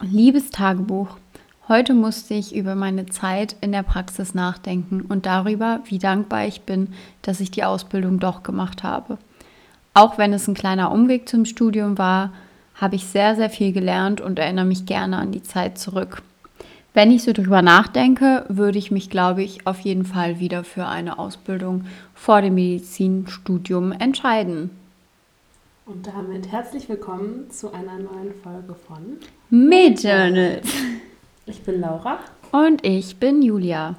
Liebes Tagebuch, heute musste ich über meine Zeit in der Praxis nachdenken und darüber, wie dankbar ich bin, dass ich die Ausbildung doch gemacht habe. Auch wenn es ein kleiner Umweg zum Studium war, habe ich sehr, sehr viel gelernt und erinnere mich gerne an die Zeit zurück. Wenn ich so drüber nachdenke, würde ich mich, glaube ich, auf jeden Fall wieder für eine Ausbildung vor dem Medizinstudium entscheiden. Und damit herzlich willkommen zu einer neuen Folge von Medjournals. Ich bin Laura. Und ich bin Julia.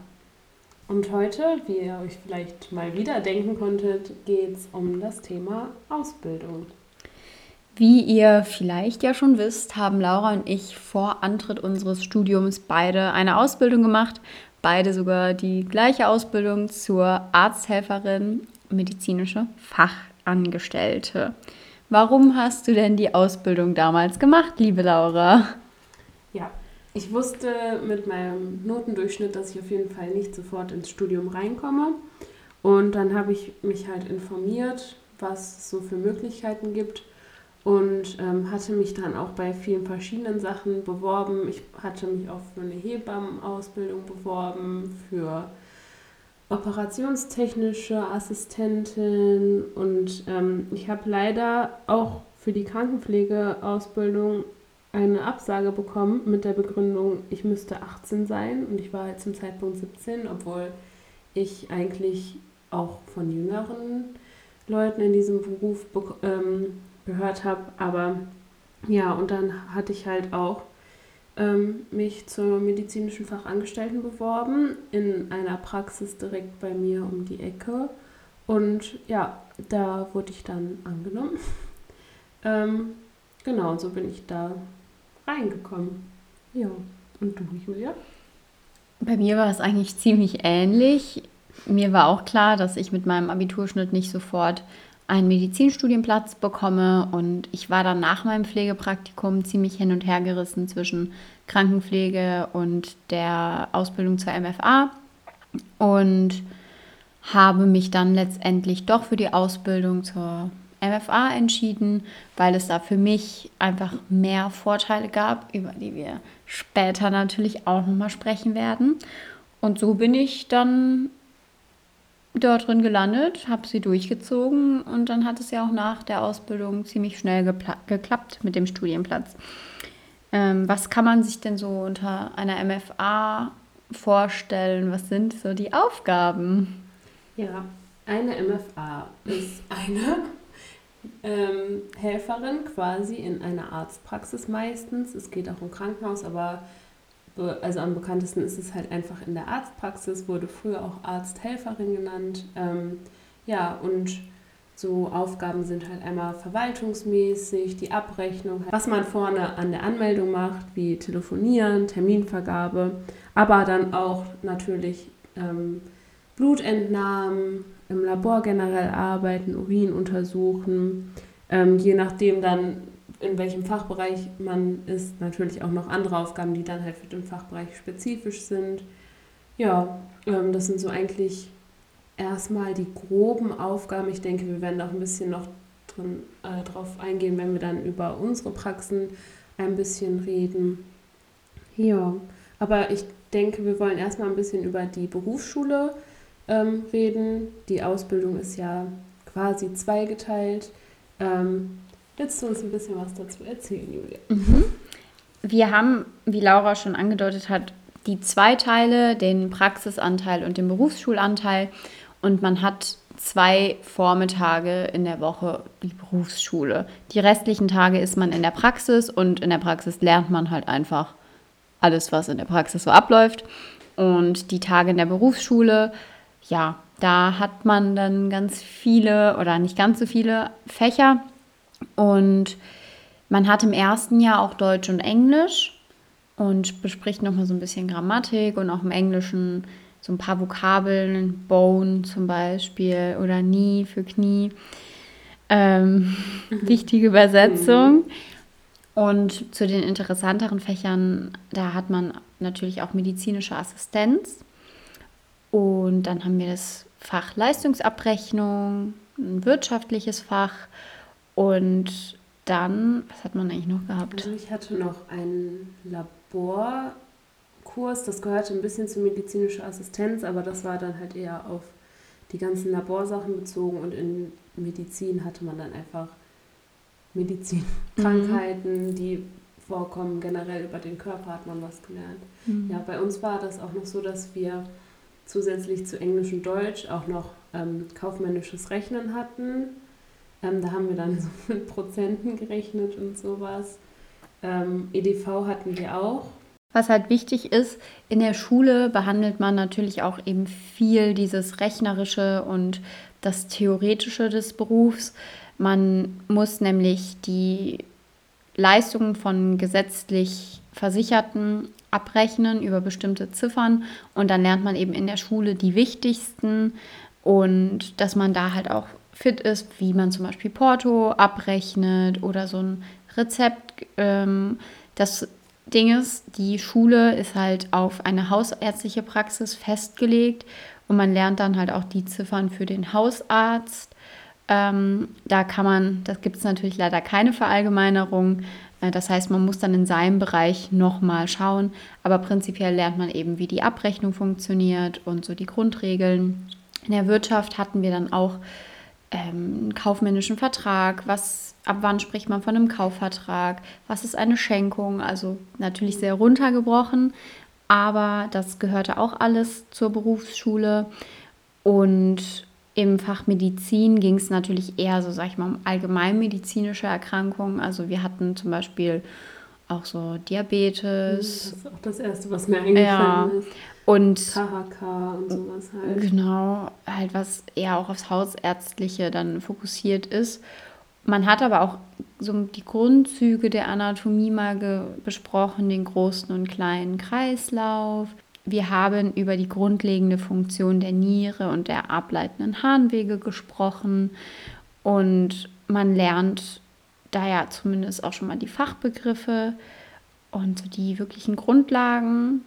Und heute, wie ihr euch vielleicht mal wieder denken konntet, geht es um das Thema Ausbildung. Wie ihr vielleicht ja schon wisst, haben Laura und ich vor Antritt unseres Studiums beide eine Ausbildung gemacht. Beide sogar die gleiche Ausbildung zur Arzthelferin, medizinische Fachangestellte. Warum hast du denn die Ausbildung damals gemacht, liebe Laura? Ja, ich wusste mit meinem Notendurchschnitt, dass ich auf jeden Fall nicht sofort ins Studium reinkomme. Und dann habe ich mich halt informiert, was es so für Möglichkeiten gibt und ähm, hatte mich dann auch bei vielen verschiedenen Sachen beworben. Ich hatte mich auch für eine Hebammenausbildung beworben, für operationstechnische Assistentin und ähm, ich habe leider auch für die Krankenpflegeausbildung eine Absage bekommen mit der Begründung, ich müsste 18 sein und ich war halt zum Zeitpunkt 17, obwohl ich eigentlich auch von jüngeren Leuten in diesem Beruf ähm, gehört habe. Aber ja, und dann hatte ich halt auch ähm, mich zur medizinischen Fachangestellten beworben in einer Praxis direkt bei mir um die Ecke. Und ja, da wurde ich dann angenommen. ähm, genau, und so bin ich da reingekommen. Ja, und du, Julia? Bei mir war es eigentlich ziemlich ähnlich. Mir war auch klar, dass ich mit meinem Abiturschnitt nicht sofort einen Medizinstudienplatz bekomme und ich war dann nach meinem Pflegepraktikum ziemlich hin und her gerissen zwischen Krankenpflege und der Ausbildung zur MFA und habe mich dann letztendlich doch für die Ausbildung zur MFA entschieden, weil es da für mich einfach mehr Vorteile gab, über die wir später natürlich auch nochmal sprechen werden. Und so bin ich dann dort drin gelandet, habe sie durchgezogen und dann hat es ja auch nach der Ausbildung ziemlich schnell geklappt mit dem Studienplatz. Ähm, was kann man sich denn so unter einer MFA vorstellen? Was sind so die Aufgaben? Ja, eine MFA ist eine ähm, Helferin quasi in einer Arztpraxis meistens. Es geht auch um Krankenhaus, aber also am bekanntesten ist es halt einfach in der Arztpraxis, wurde früher auch Arzthelferin genannt. Ähm, ja, und so Aufgaben sind halt einmal verwaltungsmäßig, die Abrechnung, was man vorne an der Anmeldung macht, wie Telefonieren, Terminvergabe, aber dann auch natürlich ähm, Blutentnahmen, im Labor generell arbeiten, Urin untersuchen, ähm, je nachdem dann in welchem Fachbereich man ist, natürlich auch noch andere Aufgaben, die dann halt für den Fachbereich spezifisch sind. Ja, ähm, das sind so eigentlich erstmal die groben Aufgaben. Ich denke, wir werden auch ein bisschen noch drin, äh, drauf eingehen, wenn wir dann über unsere Praxen ein bisschen reden. Ja, aber ich denke, wir wollen erstmal ein bisschen über die Berufsschule ähm, reden. Die Ausbildung ist ja quasi zweigeteilt. Ähm, Willst du uns ein bisschen was dazu erzählen, Julia? Mhm. Wir haben, wie Laura schon angedeutet hat, die zwei Teile, den Praxisanteil und den Berufsschulanteil. Und man hat zwei Vormittage in der Woche die Berufsschule. Die restlichen Tage ist man in der Praxis und in der Praxis lernt man halt einfach alles, was in der Praxis so abläuft. Und die Tage in der Berufsschule, ja, da hat man dann ganz viele oder nicht ganz so viele Fächer. Und man hat im ersten Jahr auch Deutsch und Englisch und bespricht nochmal so ein bisschen Grammatik und auch im Englischen so ein paar Vokabeln, Bone zum Beispiel oder Knee für Knie. Ähm, wichtige Übersetzung. Mhm. Und zu den interessanteren Fächern, da hat man natürlich auch medizinische Assistenz. Und dann haben wir das Fach Leistungsabrechnung, ein wirtschaftliches Fach und dann, was hat man eigentlich noch gehabt? Also ich hatte noch einen Laborkurs, das gehörte ein bisschen zur medizinischen Assistenz, aber das war dann halt eher auf die ganzen Laborsachen bezogen und in Medizin hatte man dann einfach Medizinkrankheiten, mhm. die vorkommen, generell über den Körper hat man was gelernt. Mhm. Ja, bei uns war das auch noch so, dass wir zusätzlich zu Englisch und Deutsch auch noch ähm, kaufmännisches Rechnen hatten. Ähm, da haben wir dann so mit Prozenten gerechnet und sowas. Ähm, EDV hatten wir auch. Was halt wichtig ist, in der Schule behandelt man natürlich auch eben viel dieses Rechnerische und das Theoretische des Berufs. Man muss nämlich die Leistungen von gesetzlich Versicherten abrechnen über bestimmte Ziffern und dann lernt man eben in der Schule die wichtigsten und dass man da halt auch fit ist, wie man zum Beispiel Porto abrechnet oder so ein Rezept. Ähm, das Ding ist, die Schule ist halt auf eine hausärztliche Praxis festgelegt und man lernt dann halt auch die Ziffern für den Hausarzt. Ähm, da kann man, das gibt es natürlich leider keine Verallgemeinerung. Äh, das heißt, man muss dann in seinem Bereich nochmal schauen. Aber prinzipiell lernt man eben, wie die Abrechnung funktioniert und so die Grundregeln. In der Wirtschaft hatten wir dann auch ähm, kaufmännischen Vertrag, was, ab wann spricht man von einem Kaufvertrag, was ist eine Schenkung, also natürlich sehr runtergebrochen, aber das gehörte auch alles zur Berufsschule und im Fach Medizin ging es natürlich eher so, sag ich mal, um allgemeinmedizinische Erkrankungen. Also wir hatten zum Beispiel auch so Diabetes. Das ist auch das Erste, was mir eingefallen ja. ist. Und KHK und sowas halt. Genau, halt was eher auch aufs Hausärztliche dann fokussiert ist. Man hat aber auch so die Grundzüge der Anatomie mal besprochen, den großen und kleinen Kreislauf. Wir haben über die grundlegende Funktion der Niere und der ableitenden Harnwege gesprochen und man lernt da ja zumindest auch schon mal die Fachbegriffe und die wirklichen Grundlagen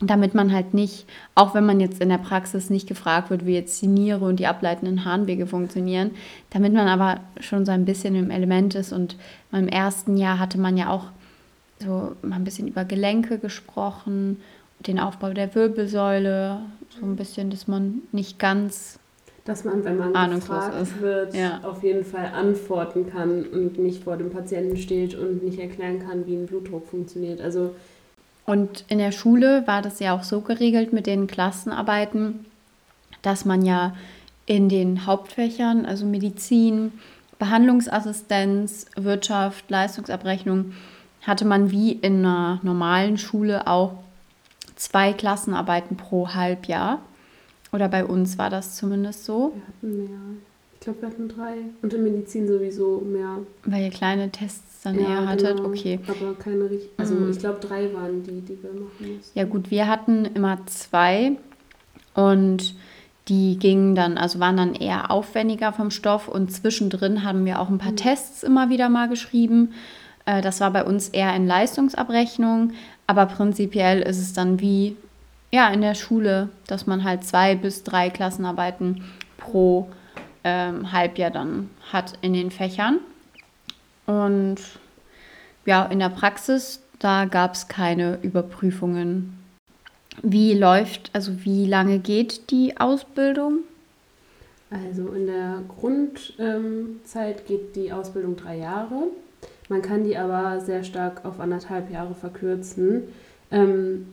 damit man halt nicht, auch wenn man jetzt in der Praxis nicht gefragt wird, wie jetzt die Niere und die ableitenden Harnwege funktionieren, damit man aber schon so ein bisschen im Element ist. Und im ersten Jahr hatte man ja auch so mal ein bisschen über Gelenke gesprochen, den Aufbau der Wirbelsäule, so ein bisschen, dass man nicht ganz dass man, wenn man gefragt ist. wird, ja. auf jeden Fall antworten kann und nicht vor dem Patienten steht und nicht erklären kann, wie ein Blutdruck funktioniert. Also und in der Schule war das ja auch so geregelt mit den Klassenarbeiten, dass man ja in den Hauptfächern, also Medizin, Behandlungsassistenz, Wirtschaft, Leistungsabrechnung, hatte man wie in einer normalen Schule auch zwei Klassenarbeiten pro Halbjahr. Oder bei uns war das zumindest so. Wir hatten mehr. Ich glaube, wir hatten drei. Und in Medizin sowieso mehr. Weil ihr kleine Tests dann ja, eher hattet. Genau. Okay. Aber keine richtig. Also mhm. ich glaube, drei waren die, die wir machen mussten. Ja, gut, wir hatten immer zwei und die gingen dann, also waren dann eher aufwendiger vom Stoff und zwischendrin haben wir auch ein paar mhm. Tests immer wieder mal geschrieben. Äh, das war bei uns eher in Leistungsabrechnung, aber prinzipiell ist es dann wie ja in der Schule, dass man halt zwei bis drei Klassenarbeiten pro ähm, Halbjahr dann hat in den Fächern. Und ja, in der Praxis, da gab es keine Überprüfungen. Wie läuft, also wie lange geht die Ausbildung? Also in der Grundzeit ähm, geht die Ausbildung drei Jahre. Man kann die aber sehr stark auf anderthalb Jahre verkürzen. Ähm,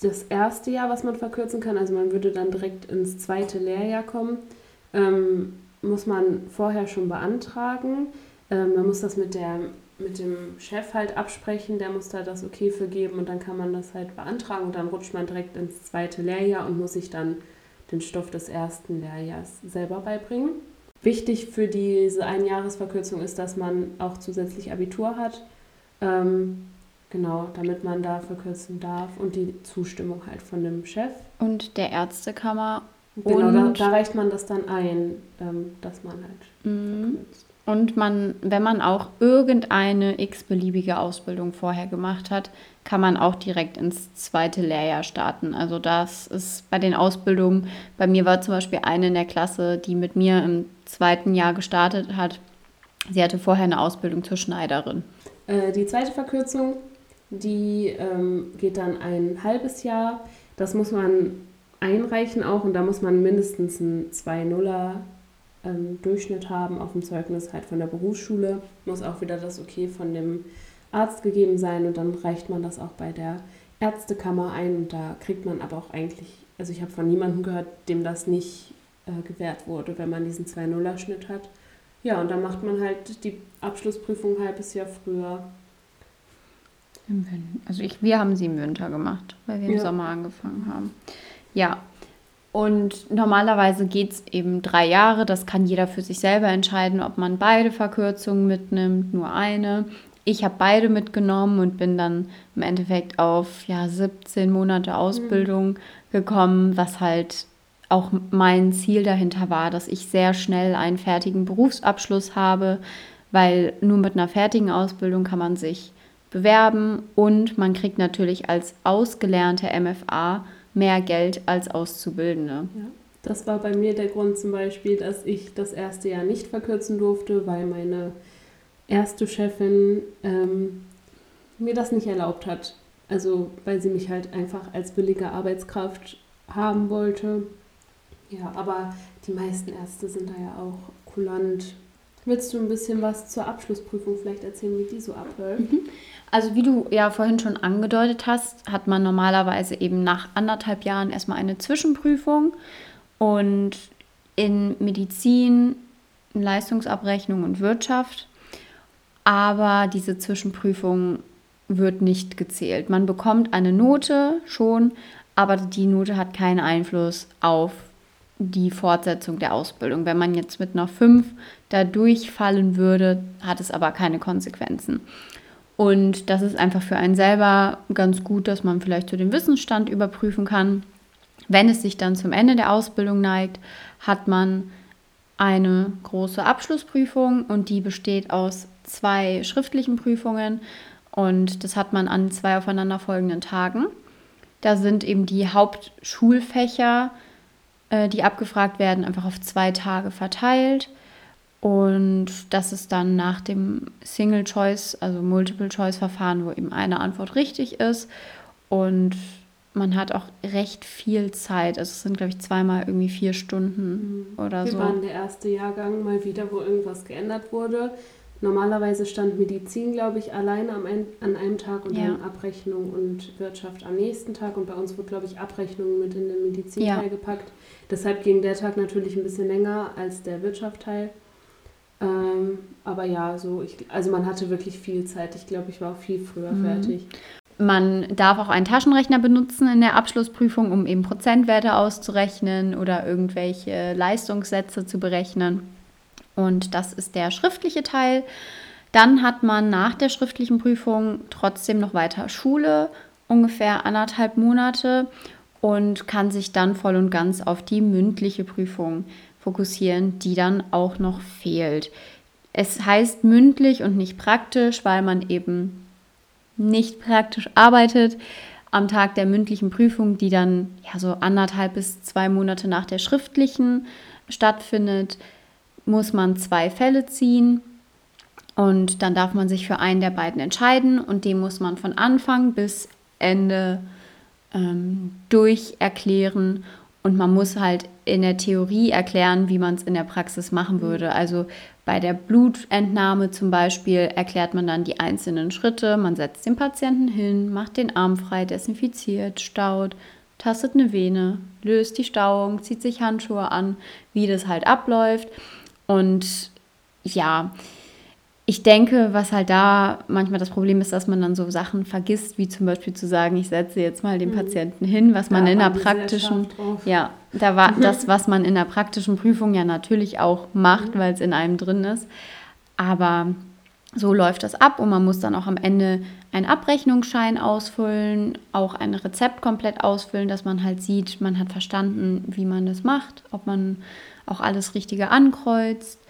das erste Jahr, was man verkürzen kann, also man würde dann direkt ins zweite Lehrjahr kommen, ähm, muss man vorher schon beantragen. Ähm, man muss das mit, der, mit dem Chef halt absprechen, der muss da das Okay für geben und dann kann man das halt beantragen und dann rutscht man direkt ins zweite Lehrjahr und muss sich dann den Stoff des ersten Lehrjahrs selber beibringen. Wichtig für diese Einjahresverkürzung ist, dass man auch zusätzlich Abitur hat. Ähm, genau, damit man da verkürzen darf und die Zustimmung halt von dem Chef. Und der Ärztekammer. Genau, da, da, reicht man das dann ein, ähm, dass man halt mhm. verkürzt. Und man, wenn man auch irgendeine x-beliebige Ausbildung vorher gemacht hat, kann man auch direkt ins zweite Lehrjahr starten. Also das ist bei den Ausbildungen, bei mir war zum Beispiel eine in der Klasse, die mit mir im zweiten Jahr gestartet hat. sie hatte vorher eine Ausbildung zur Schneiderin. Äh, die zweite Verkürzung, die ähm, geht dann ein halbes Jahr. Das muss man einreichen auch und da muss man mindestens einen 2-0er ähm, haben auf dem Zeugnis halt von der Berufsschule. Muss auch wieder das Okay von dem Arzt gegeben sein und dann reicht man das auch bei der Ärztekammer ein und da kriegt man aber auch eigentlich, also ich habe von niemandem gehört, dem das nicht äh, gewährt wurde, wenn man diesen 2-0er-Schnitt hat. Ja, und dann macht man halt die Abschlussprüfung ein halbes Jahr früher. Also ich, wir haben sie im Winter gemacht, weil wir im ja. Sommer angefangen haben. Ja, und normalerweise geht es eben drei Jahre. Das kann jeder für sich selber entscheiden, ob man beide Verkürzungen mitnimmt, nur eine. Ich habe beide mitgenommen und bin dann im Endeffekt auf ja, 17 Monate Ausbildung mhm. gekommen, was halt auch mein Ziel dahinter war, dass ich sehr schnell einen fertigen Berufsabschluss habe, weil nur mit einer fertigen Ausbildung kann man sich bewerben und man kriegt natürlich als ausgelernte MFA mehr Geld als Auszubildende. Ja. Das war bei mir der Grund zum Beispiel, dass ich das erste Jahr nicht verkürzen durfte, weil meine erste Chefin ähm, mir das nicht erlaubt hat. Also weil sie mich halt einfach als billige Arbeitskraft haben wollte. Ja, aber die meisten Ärzte sind da ja auch kulant. Willst du ein bisschen was zur Abschlussprüfung vielleicht erzählen, wie die so abläuft? Mhm. Also wie du ja vorhin schon angedeutet hast, hat man normalerweise eben nach anderthalb Jahren erstmal eine Zwischenprüfung und in Medizin, Leistungsabrechnung und Wirtschaft. Aber diese Zwischenprüfung wird nicht gezählt. Man bekommt eine Note schon, aber die Note hat keinen Einfluss auf die Fortsetzung der Ausbildung. Wenn man jetzt mit einer 5 da durchfallen würde, hat es aber keine Konsequenzen. Und das ist einfach für einen selber ganz gut, dass man vielleicht so den Wissensstand überprüfen kann. Wenn es sich dann zum Ende der Ausbildung neigt, hat man eine große Abschlussprüfung und die besteht aus zwei schriftlichen Prüfungen und das hat man an zwei aufeinanderfolgenden Tagen. Da sind eben die Hauptschulfächer, äh, die abgefragt werden, einfach auf zwei Tage verteilt. Und das ist dann nach dem Single Choice, also Multiple Choice Verfahren, wo eben eine Antwort richtig ist. Und man hat auch recht viel Zeit. Also es sind, glaube ich, zweimal irgendwie vier Stunden mhm. oder Wir so. Wir waren der erste Jahrgang mal wieder, wo irgendwas geändert wurde. Normalerweise stand Medizin, glaube ich, alleine am ein, an einem Tag und ja. dann Abrechnung und Wirtschaft am nächsten Tag. Und bei uns wurde, glaube ich, Abrechnung mit in den Medizinteil ja. gepackt. Deshalb ging der Tag natürlich ein bisschen länger als der Wirtschaftsteil. Ähm, aber ja, so ich, also man hatte wirklich viel Zeit. Ich glaube, ich war auch viel früher mhm. fertig. Man darf auch einen Taschenrechner benutzen in der Abschlussprüfung, um eben Prozentwerte auszurechnen oder irgendwelche Leistungssätze zu berechnen. Und das ist der schriftliche Teil. Dann hat man nach der schriftlichen Prüfung trotzdem noch weiter Schule, ungefähr anderthalb Monate und kann sich dann voll und ganz auf die mündliche Prüfung fokussieren, die dann auch noch fehlt. Es heißt mündlich und nicht praktisch, weil man eben nicht praktisch arbeitet. Am Tag der mündlichen Prüfung, die dann ja so anderthalb bis zwei Monate nach der schriftlichen stattfindet, muss man zwei Fälle ziehen und dann darf man sich für einen der beiden entscheiden und den muss man von Anfang bis Ende ähm, durch erklären und man muss halt in der Theorie erklären, wie man es in der Praxis machen würde. Also bei der Blutentnahme zum Beispiel erklärt man dann die einzelnen Schritte. Man setzt den Patienten hin, macht den Arm frei, desinfiziert, staut, tastet eine Vene, löst die Stauung, zieht sich Handschuhe an, wie das halt abläuft. Und ja, ich denke, was halt da manchmal das Problem ist, dass man dann so Sachen vergisst, wie zum Beispiel zu sagen, ich setze jetzt mal den mhm. Patienten hin, was man da in der praktischen, ja, da war das, was man in der praktischen Prüfung ja natürlich auch macht, mhm. weil es in einem drin ist. Aber so läuft das ab und man muss dann auch am Ende einen Abrechnungsschein ausfüllen, auch ein Rezept komplett ausfüllen, dass man halt sieht, man hat verstanden, wie man das macht, ob man auch alles Richtige ankreuzt.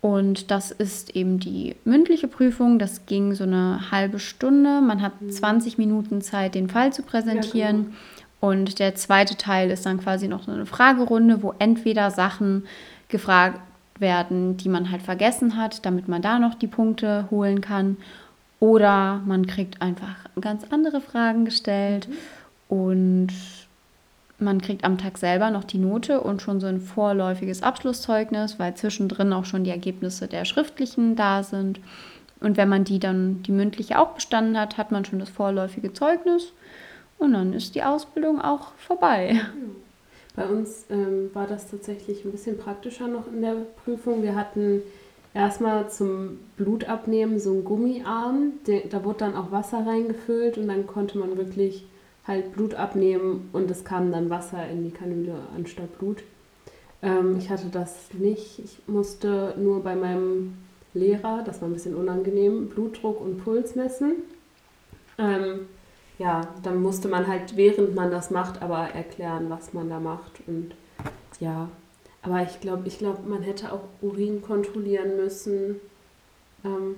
Und das ist eben die mündliche Prüfung. Das ging so eine halbe Stunde. Man hat 20 mhm. Minuten Zeit, den Fall zu präsentieren. Ja, genau. Und der zweite Teil ist dann quasi noch so eine Fragerunde, wo entweder Sachen gefragt werden, die man halt vergessen hat, damit man da noch die Punkte holen kann. Oder man kriegt einfach ganz andere Fragen gestellt mhm. und man kriegt am Tag selber noch die Note und schon so ein vorläufiges Abschlusszeugnis, weil zwischendrin auch schon die Ergebnisse der schriftlichen da sind. Und wenn man die dann, die mündliche auch bestanden hat, hat man schon das vorläufige Zeugnis und dann ist die Ausbildung auch vorbei. Bei uns ähm, war das tatsächlich ein bisschen praktischer noch in der Prüfung. Wir hatten erstmal zum Blutabnehmen so einen Gummiarm, da wurde dann auch Wasser reingefüllt und dann konnte man wirklich halt Blut abnehmen und es kam dann Wasser in die Kanüle anstatt Blut. Ähm, ich hatte das nicht. Ich musste nur bei meinem Lehrer, das war ein bisschen unangenehm, Blutdruck und Puls messen. Ähm, ja, dann musste man halt, während man das macht, aber erklären, was man da macht. Und ja, aber ich glaube, ich glaube, man hätte auch Urin kontrollieren müssen. Ähm,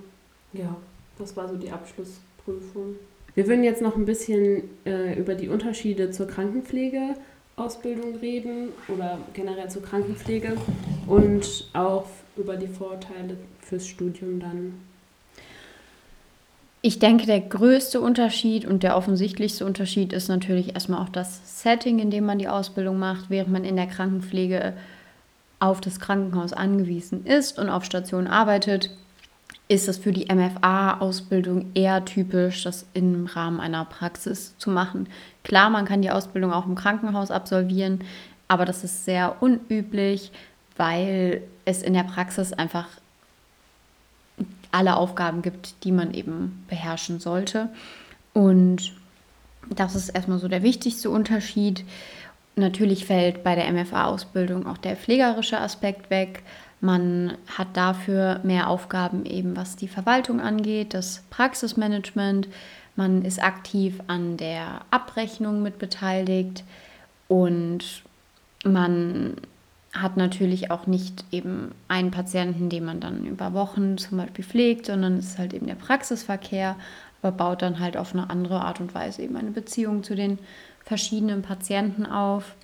ja, das war so die Abschlussprüfung. Wir würden jetzt noch ein bisschen äh, über die Unterschiede zur Krankenpflegeausbildung reden oder generell zur Krankenpflege und auch über die Vorteile fürs Studium dann. Ich denke, der größte Unterschied und der offensichtlichste Unterschied ist natürlich erstmal auch das Setting, in dem man die Ausbildung macht, während man in der Krankenpflege auf das Krankenhaus angewiesen ist und auf Station arbeitet, ist es für die MFA-Ausbildung eher typisch, das im Rahmen einer Praxis zu machen. Klar, man kann die Ausbildung auch im Krankenhaus absolvieren, aber das ist sehr unüblich, weil es in der Praxis einfach alle Aufgaben gibt, die man eben beherrschen sollte. Und das ist erstmal so der wichtigste Unterschied. Natürlich fällt bei der MFA-Ausbildung auch der pflegerische Aspekt weg. Man hat dafür mehr Aufgaben eben, was die Verwaltung angeht, das Praxismanagement. Man ist aktiv an der Abrechnung mit beteiligt und man hat natürlich auch nicht eben einen Patienten, den man dann über Wochen zum Beispiel pflegt, sondern es ist halt eben der Praxisverkehr, aber baut dann halt auf eine andere Art und Weise eben eine Beziehung zu den verschiedenen Patienten auf.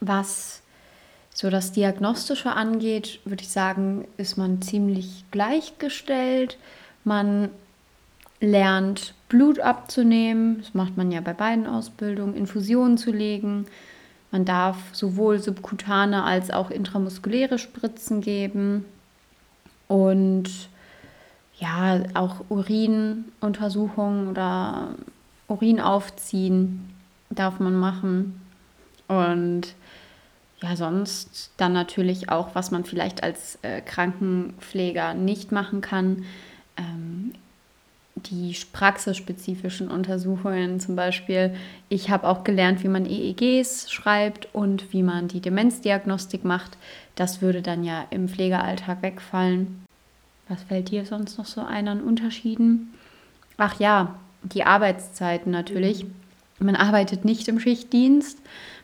Was so das Diagnostische angeht, würde ich sagen, ist man ziemlich gleichgestellt. Man lernt Blut abzunehmen, das macht man ja bei beiden Ausbildungen, Infusionen zu legen, man darf sowohl subkutane als auch intramuskuläre Spritzen geben und ja, auch Urinuntersuchungen oder Urin aufziehen darf man machen. Und ja, sonst dann natürlich auch, was man vielleicht als äh, Krankenpfleger nicht machen kann, ähm, die praxisspezifischen Untersuchungen zum Beispiel. Ich habe auch gelernt, wie man EEGs schreibt und wie man die Demenzdiagnostik macht. Das würde dann ja im Pflegealltag wegfallen. Was fällt dir sonst noch so ein an Unterschieden? Ach ja, die Arbeitszeiten natürlich. Man arbeitet nicht im Schichtdienst.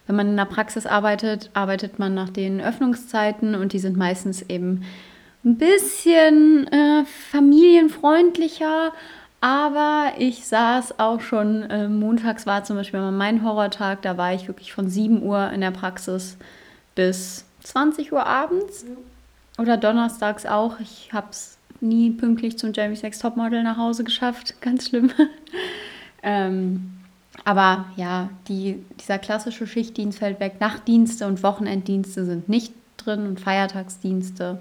Wenn man in der Praxis arbeitet, arbeitet man nach den Öffnungszeiten und die sind meistens eben ein bisschen äh, familienfreundlicher, aber ich saß auch schon, äh, montags war zum Beispiel mal mein Horrortag, da war ich wirklich von 7 Uhr in der Praxis bis 20 Uhr abends. Ja. Oder donnerstags auch. Ich habe es nie pünktlich zum Jamie Sex Topmodel nach Hause geschafft. Ganz schlimm. ähm, aber ja, die, dieser klassische Schichtdienst fällt weg. Nachtdienste und Wochenenddienste sind nicht drin und Feiertagsdienste.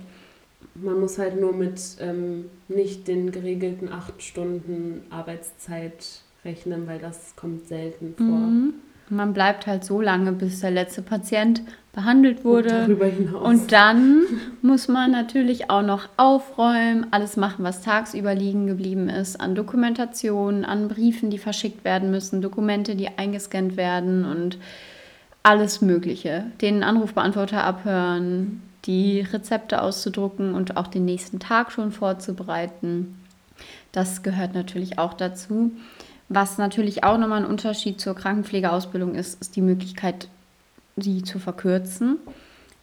Man muss halt nur mit ähm, nicht den geregelten acht Stunden Arbeitszeit rechnen, weil das kommt selten vor. Mhm. Man bleibt halt so lange, bis der letzte Patient behandelt wurde. Und. Und dann muss man natürlich auch noch aufräumen, alles machen, was tagsüber liegen geblieben ist, an Dokumentationen, an Briefen, die verschickt werden müssen, Dokumente, die eingescannt werden und alles Mögliche. Den Anrufbeantworter abhören, die Rezepte auszudrucken und auch den nächsten Tag schon vorzubereiten. Das gehört natürlich auch dazu. Was natürlich auch nochmal ein Unterschied zur Krankenpflegeausbildung ist, ist die Möglichkeit, sie zu verkürzen.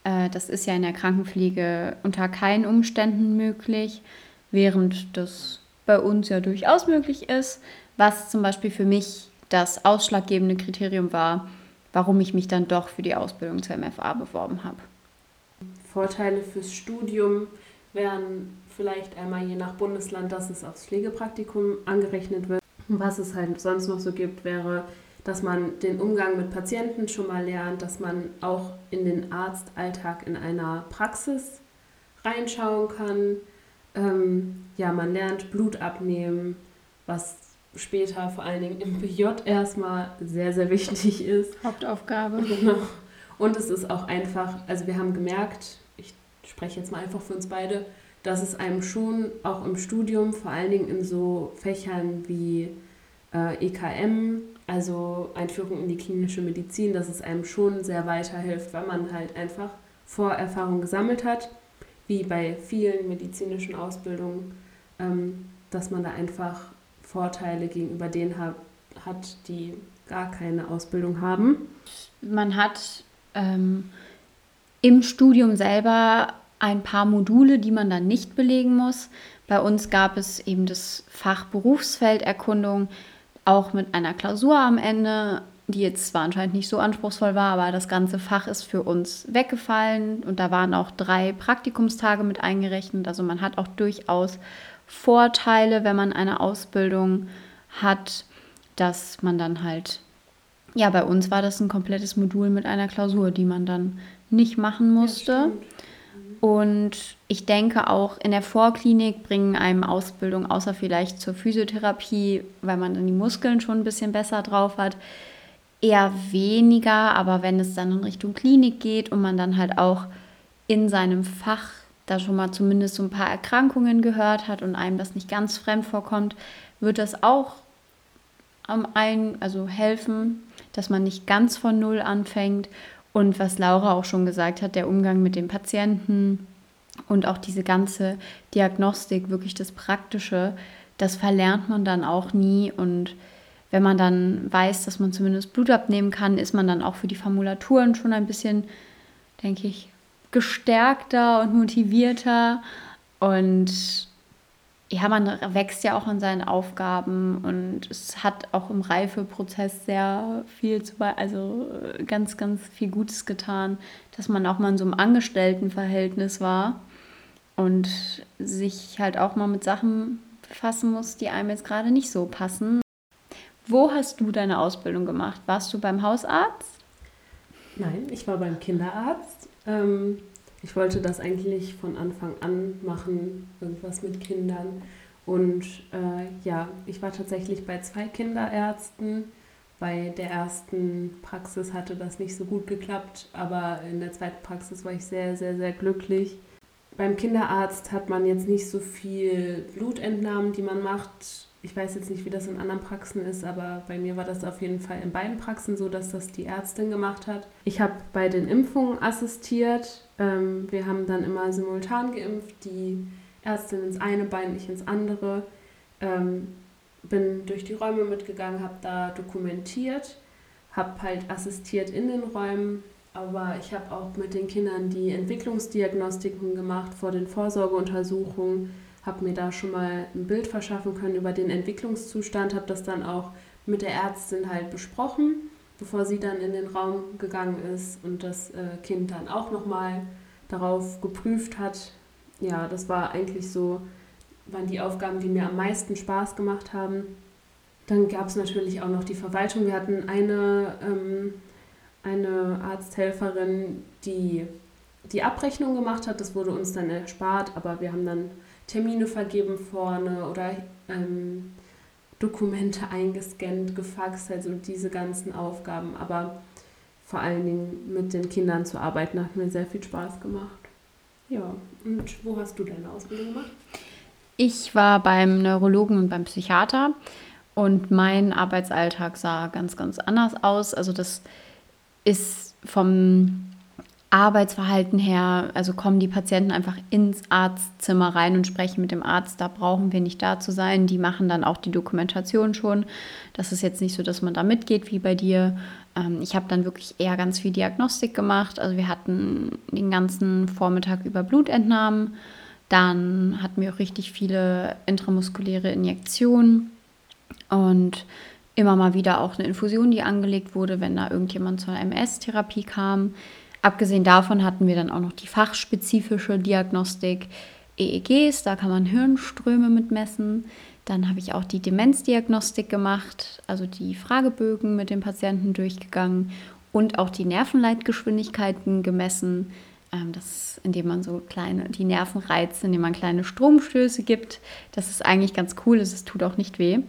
Äh, das ist ja in der Krankenpflege unter keinen Umständen möglich, während das bei uns ja durchaus möglich ist, was zum Beispiel für mich das ausschlaggebende Kriterium war, warum ich mich dann doch für die Ausbildung zur MFA beworben habe. Vorteile fürs Studium wären vielleicht einmal je nach Bundesland, dass es aufs Pflegepraktikum angerechnet wird. Was es halt sonst noch so gibt, wäre, dass man den Umgang mit Patienten schon mal lernt, dass man auch in den Arztalltag in einer Praxis reinschauen kann. Ähm, ja, man lernt Blut abnehmen, was später vor allen Dingen im BJ erstmal sehr, sehr wichtig ist. Hauptaufgabe. Genau. Und es ist auch einfach, also wir haben gemerkt, ich spreche jetzt mal einfach für uns beide, dass es einem schon auch im Studium, vor allen Dingen in so Fächern wie äh, EKM, also Einführung in die klinische Medizin, dass es einem schon sehr weiterhilft, weil man halt einfach Vorerfahrung gesammelt hat, wie bei vielen medizinischen Ausbildungen, ähm, dass man da einfach Vorteile gegenüber denen hat, hat, die gar keine Ausbildung haben. Man hat ähm, im Studium selber ein paar Module, die man dann nicht belegen muss. Bei uns gab es eben das Fach Berufsfelderkundung, auch mit einer Klausur am Ende, die jetzt zwar anscheinend nicht so anspruchsvoll war, aber das ganze Fach ist für uns weggefallen und da waren auch drei Praktikumstage mit eingerechnet. Also man hat auch durchaus Vorteile, wenn man eine Ausbildung hat, dass man dann halt, ja, bei uns war das ein komplettes Modul mit einer Klausur, die man dann nicht machen musste. Ja, und ich denke auch in der Vorklinik bringen einem Ausbildung, außer vielleicht zur Physiotherapie, weil man dann die Muskeln schon ein bisschen besser drauf hat, eher weniger. Aber wenn es dann in Richtung Klinik geht und man dann halt auch in seinem Fach da schon mal zumindest so ein paar Erkrankungen gehört hat und einem das nicht ganz fremd vorkommt, wird das auch am einen, also helfen, dass man nicht ganz von Null anfängt und was Laura auch schon gesagt hat, der Umgang mit den Patienten und auch diese ganze Diagnostik, wirklich das Praktische, das verlernt man dann auch nie. Und wenn man dann weiß, dass man zumindest Blut abnehmen kann, ist man dann auch für die Formulaturen schon ein bisschen, denke ich, gestärkter und motivierter. Und ja, man wächst ja auch in seinen Aufgaben und es hat auch im Reifeprozess sehr viel zu, also äh, ganz, ganz viel Gutes getan, dass man auch mal in so einem Angestelltenverhältnis war und sich halt auch mal mit Sachen befassen muss, die einem jetzt gerade nicht so passen. Wo hast du deine Ausbildung gemacht? Warst du beim Hausarzt? Nein, ich war beim Kinderarzt. Ähm, ich wollte das eigentlich von Anfang an machen, irgendwas mit Kindern. Und äh, ja, ich war tatsächlich bei zwei Kinderärzten. Bei der ersten Praxis hatte das nicht so gut geklappt, aber in der zweiten Praxis war ich sehr, sehr, sehr glücklich. Beim Kinderarzt hat man jetzt nicht so viel Blutentnahmen, die man macht. Ich weiß jetzt nicht, wie das in anderen Praxen ist, aber bei mir war das auf jeden Fall in beiden Praxen so, dass das die Ärztin gemacht hat. Ich habe bei den Impfungen assistiert ähm, wir haben dann immer simultan geimpft, die Ärztin ins eine Bein, ich ins andere. Ähm, bin durch die Räume mitgegangen, habe da dokumentiert, habe halt assistiert in den Räumen, aber ich habe auch mit den Kindern die Entwicklungsdiagnostiken gemacht vor den Vorsorgeuntersuchungen, habe mir da schon mal ein Bild verschaffen können über den Entwicklungszustand, habe das dann auch mit der Ärztin halt besprochen bevor sie dann in den Raum gegangen ist und das äh, Kind dann auch nochmal darauf geprüft hat. Ja, das war eigentlich so, waren die Aufgaben, die mir am meisten Spaß gemacht haben. Dann gab es natürlich auch noch die Verwaltung. Wir hatten eine, ähm, eine Arzthelferin, die die Abrechnung gemacht hat. Das wurde uns dann erspart, aber wir haben dann Termine vergeben vorne oder ähm, Dokumente eingescannt, gefaxt, also diese ganzen Aufgaben. Aber vor allen Dingen mit den Kindern zu arbeiten, hat mir sehr viel Spaß gemacht. Ja, und wo hast du deine Ausbildung gemacht? Ich war beim Neurologen und beim Psychiater und mein Arbeitsalltag sah ganz, ganz anders aus. Also das ist vom Arbeitsverhalten her, also kommen die Patienten einfach ins Arztzimmer rein und sprechen mit dem Arzt, da brauchen wir nicht da zu sein. Die machen dann auch die Dokumentation schon. Das ist jetzt nicht so, dass man da mitgeht wie bei dir. Ähm, ich habe dann wirklich eher ganz viel Diagnostik gemacht. Also wir hatten den ganzen Vormittag über Blutentnahmen. Dann hatten wir auch richtig viele intramuskuläre Injektionen und immer mal wieder auch eine Infusion, die angelegt wurde, wenn da irgendjemand zur MS-Therapie kam. Abgesehen davon hatten wir dann auch noch die fachspezifische Diagnostik EEGs, da kann man Hirnströme mitmessen. Dann habe ich auch die Demenzdiagnostik gemacht, also die Fragebögen mit den Patienten durchgegangen und auch die Nervenleitgeschwindigkeiten gemessen. Ähm, das, indem man so kleine, die Nerven reizt, indem man kleine Stromstöße gibt. Das ist eigentlich ganz cool, es tut auch nicht weh.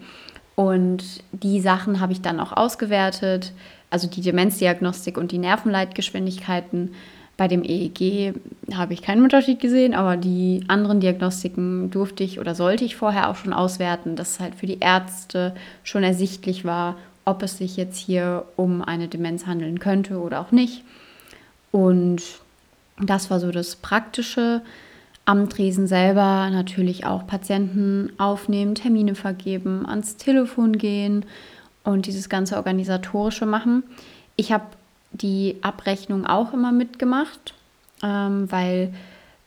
Und die Sachen habe ich dann auch ausgewertet, also die Demenzdiagnostik und die Nervenleitgeschwindigkeiten. Bei dem EEG habe ich keinen Unterschied gesehen, aber die anderen Diagnostiken durfte ich oder sollte ich vorher auch schon auswerten, dass halt für die Ärzte schon ersichtlich war, ob es sich jetzt hier um eine Demenz handeln könnte oder auch nicht. Und das war so das Praktische. Am Tresen selber natürlich auch Patienten aufnehmen, Termine vergeben, ans Telefon gehen und dieses ganze Organisatorische machen. Ich habe die Abrechnung auch immer mitgemacht, ähm, weil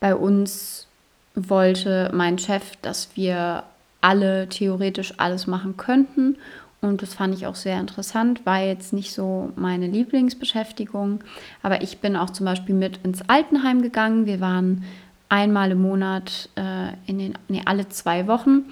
bei uns wollte mein Chef, dass wir alle theoretisch alles machen könnten und das fand ich auch sehr interessant, war jetzt nicht so meine Lieblingsbeschäftigung. Aber ich bin auch zum Beispiel mit ins Altenheim gegangen. Wir waren einmal im Monat, äh, in den, nee, alle zwei Wochen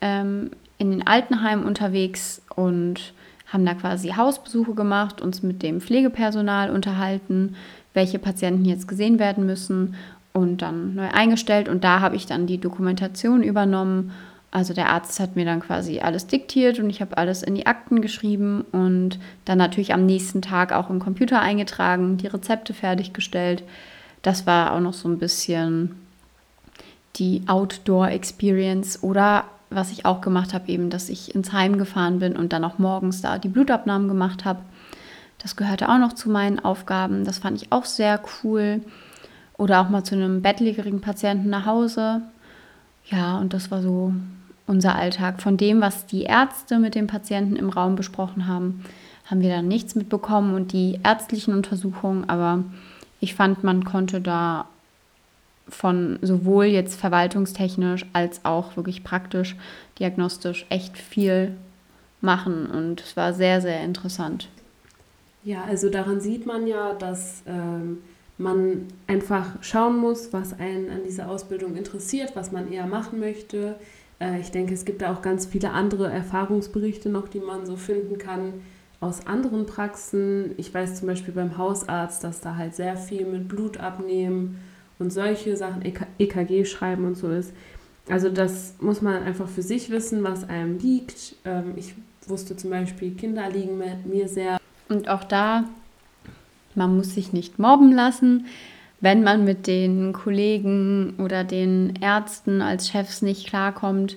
ähm, in den Altenheim unterwegs und haben da quasi Hausbesuche gemacht, uns mit dem Pflegepersonal unterhalten, welche Patienten jetzt gesehen werden müssen und dann neu eingestellt. Und da habe ich dann die Dokumentation übernommen also der Arzt hat mir dann quasi alles diktiert und ich habe alles in die Akten geschrieben und dann natürlich am nächsten Tag auch im Computer eingetragen, die Rezepte fertiggestellt. Das war auch noch so ein bisschen die Outdoor-Experience oder was ich auch gemacht habe, eben, dass ich ins Heim gefahren bin und dann auch morgens da die Blutabnahmen gemacht habe. Das gehörte auch noch zu meinen Aufgaben. Das fand ich auch sehr cool. Oder auch mal zu einem bettlägerigen Patienten nach Hause. Ja, und das war so unser Alltag. Von dem, was die Ärzte mit den Patienten im Raum besprochen haben, haben wir dann nichts mitbekommen und die ärztlichen Untersuchungen, aber ich fand, man konnte da von sowohl jetzt verwaltungstechnisch als auch wirklich praktisch, diagnostisch echt viel machen und es war sehr, sehr interessant. Ja, also daran sieht man ja, dass ähm, man einfach schauen muss, was einen an dieser Ausbildung interessiert, was man eher machen möchte. Äh, ich denke, es gibt da auch ganz viele andere Erfahrungsberichte noch, die man so finden kann aus anderen Praxen. Ich weiß zum Beispiel beim Hausarzt, dass da halt sehr viel mit Blut abnehmen und solche Sachen, EKG schreiben und so ist. Also das muss man einfach für sich wissen, was einem liegt. Ähm, ich wusste zum Beispiel, Kinder liegen mir sehr. Und auch da, man muss sich nicht mobben lassen wenn man mit den Kollegen oder den Ärzten als Chefs nicht klarkommt,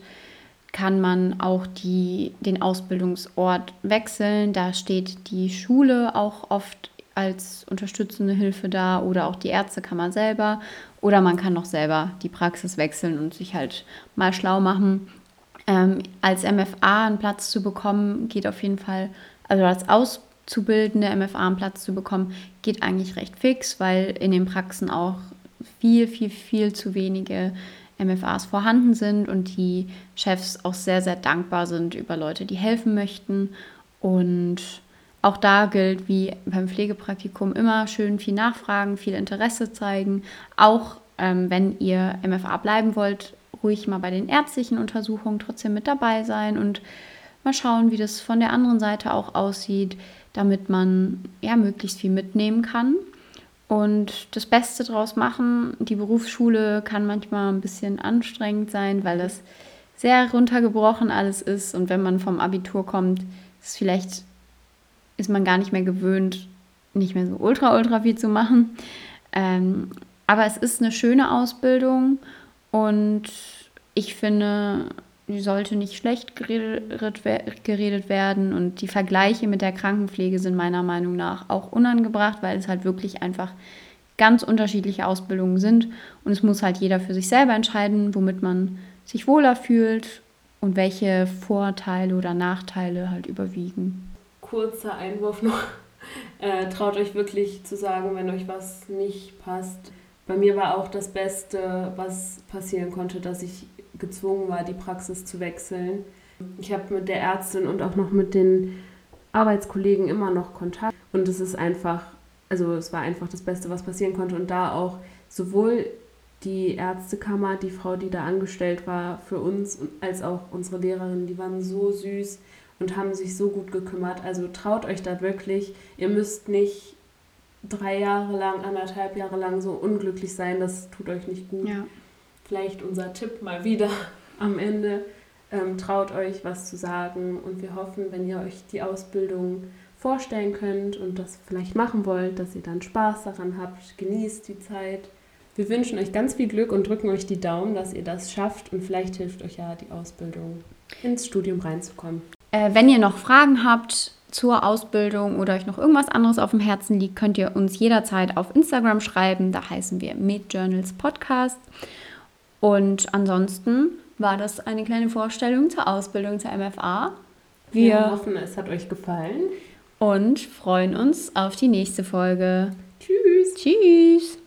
kann man auch die, den Ausbildungsort wechseln. Da steht die Schule auch oft als unterstützende Hilfe da oder auch die Ärztekammer selber. Oder man kann auch selber die Praxis wechseln und sich halt mal schlau machen. Ähm, als MFA einen Platz zu bekommen, geht auf jeden Fall, also als Auszubildende MFA einen Platz zu bekommen, geht eigentlich recht fix, weil in den Praxen auch viel, viel, viel zu wenige MFAs vorhanden sind und die Chefs auch sehr, sehr dankbar sind über Leute, die helfen möchten. Und auch da gilt wie beim Pflegepraktikum immer schön viel nachfragen, viel Interesse zeigen. Auch ähm, wenn ihr MFA bleiben wollt, ruhig mal bei den ärztlichen Untersuchungen trotzdem mit dabei sein und mal schauen, wie das von der anderen Seite auch aussieht damit man ja möglichst viel mitnehmen kann und das Beste draus machen. Die Berufsschule kann manchmal ein bisschen anstrengend sein, weil das sehr runtergebrochen alles ist und wenn man vom Abitur kommt, ist vielleicht ist man gar nicht mehr gewöhnt, nicht mehr so ultra ultra viel zu machen. Ähm, aber es ist eine schöne Ausbildung und ich finde, die sollte nicht schlecht geredet, geredet werden und die Vergleiche mit der Krankenpflege sind meiner Meinung nach auch unangebracht, weil es halt wirklich einfach ganz unterschiedliche Ausbildungen sind und es muss halt jeder für sich selber entscheiden, womit man sich wohler fühlt und welche Vorteile oder Nachteile halt überwiegen. Kurzer Einwurf noch. Äh, traut euch wirklich zu sagen, wenn euch was nicht passt. Bei mir war auch das Beste, was passieren konnte, dass ich gezwungen war, die Praxis zu wechseln. Ich habe mit der Ärztin und auch noch mit den Arbeitskollegen immer noch Kontakt und es ist einfach also es war einfach das Beste, was passieren konnte. Und da auch sowohl die Ärztekammer, die Frau, die da angestellt war für uns, als auch unsere Lehrerin, die waren so süß und haben sich so gut gekümmert. Also traut euch da wirklich. Ihr müsst nicht drei Jahre lang, anderthalb Jahre lang so unglücklich sein. Das tut euch nicht gut. Ja. Vielleicht unser Tipp mal wieder am Ende. Ähm, traut euch, was zu sagen. Und wir hoffen, wenn ihr euch die Ausbildung vorstellen könnt und das vielleicht machen wollt, dass ihr dann Spaß daran habt. Genießt die Zeit. Wir wünschen euch ganz viel Glück und drücken euch die Daumen, dass ihr das schafft. Und vielleicht hilft euch ja die Ausbildung, ins Studium reinzukommen. Äh, wenn ihr noch Fragen habt zur Ausbildung oder euch noch irgendwas anderes auf dem Herzen liegt, könnt ihr uns jederzeit auf Instagram schreiben. Da heißen wir Midjournals Podcast. Und ansonsten war das eine kleine Vorstellung zur Ausbildung zur MFA. Wir, wir hoffen, es hat euch gefallen. Und freuen uns auf die nächste Folge. Tschüss. Tschüss.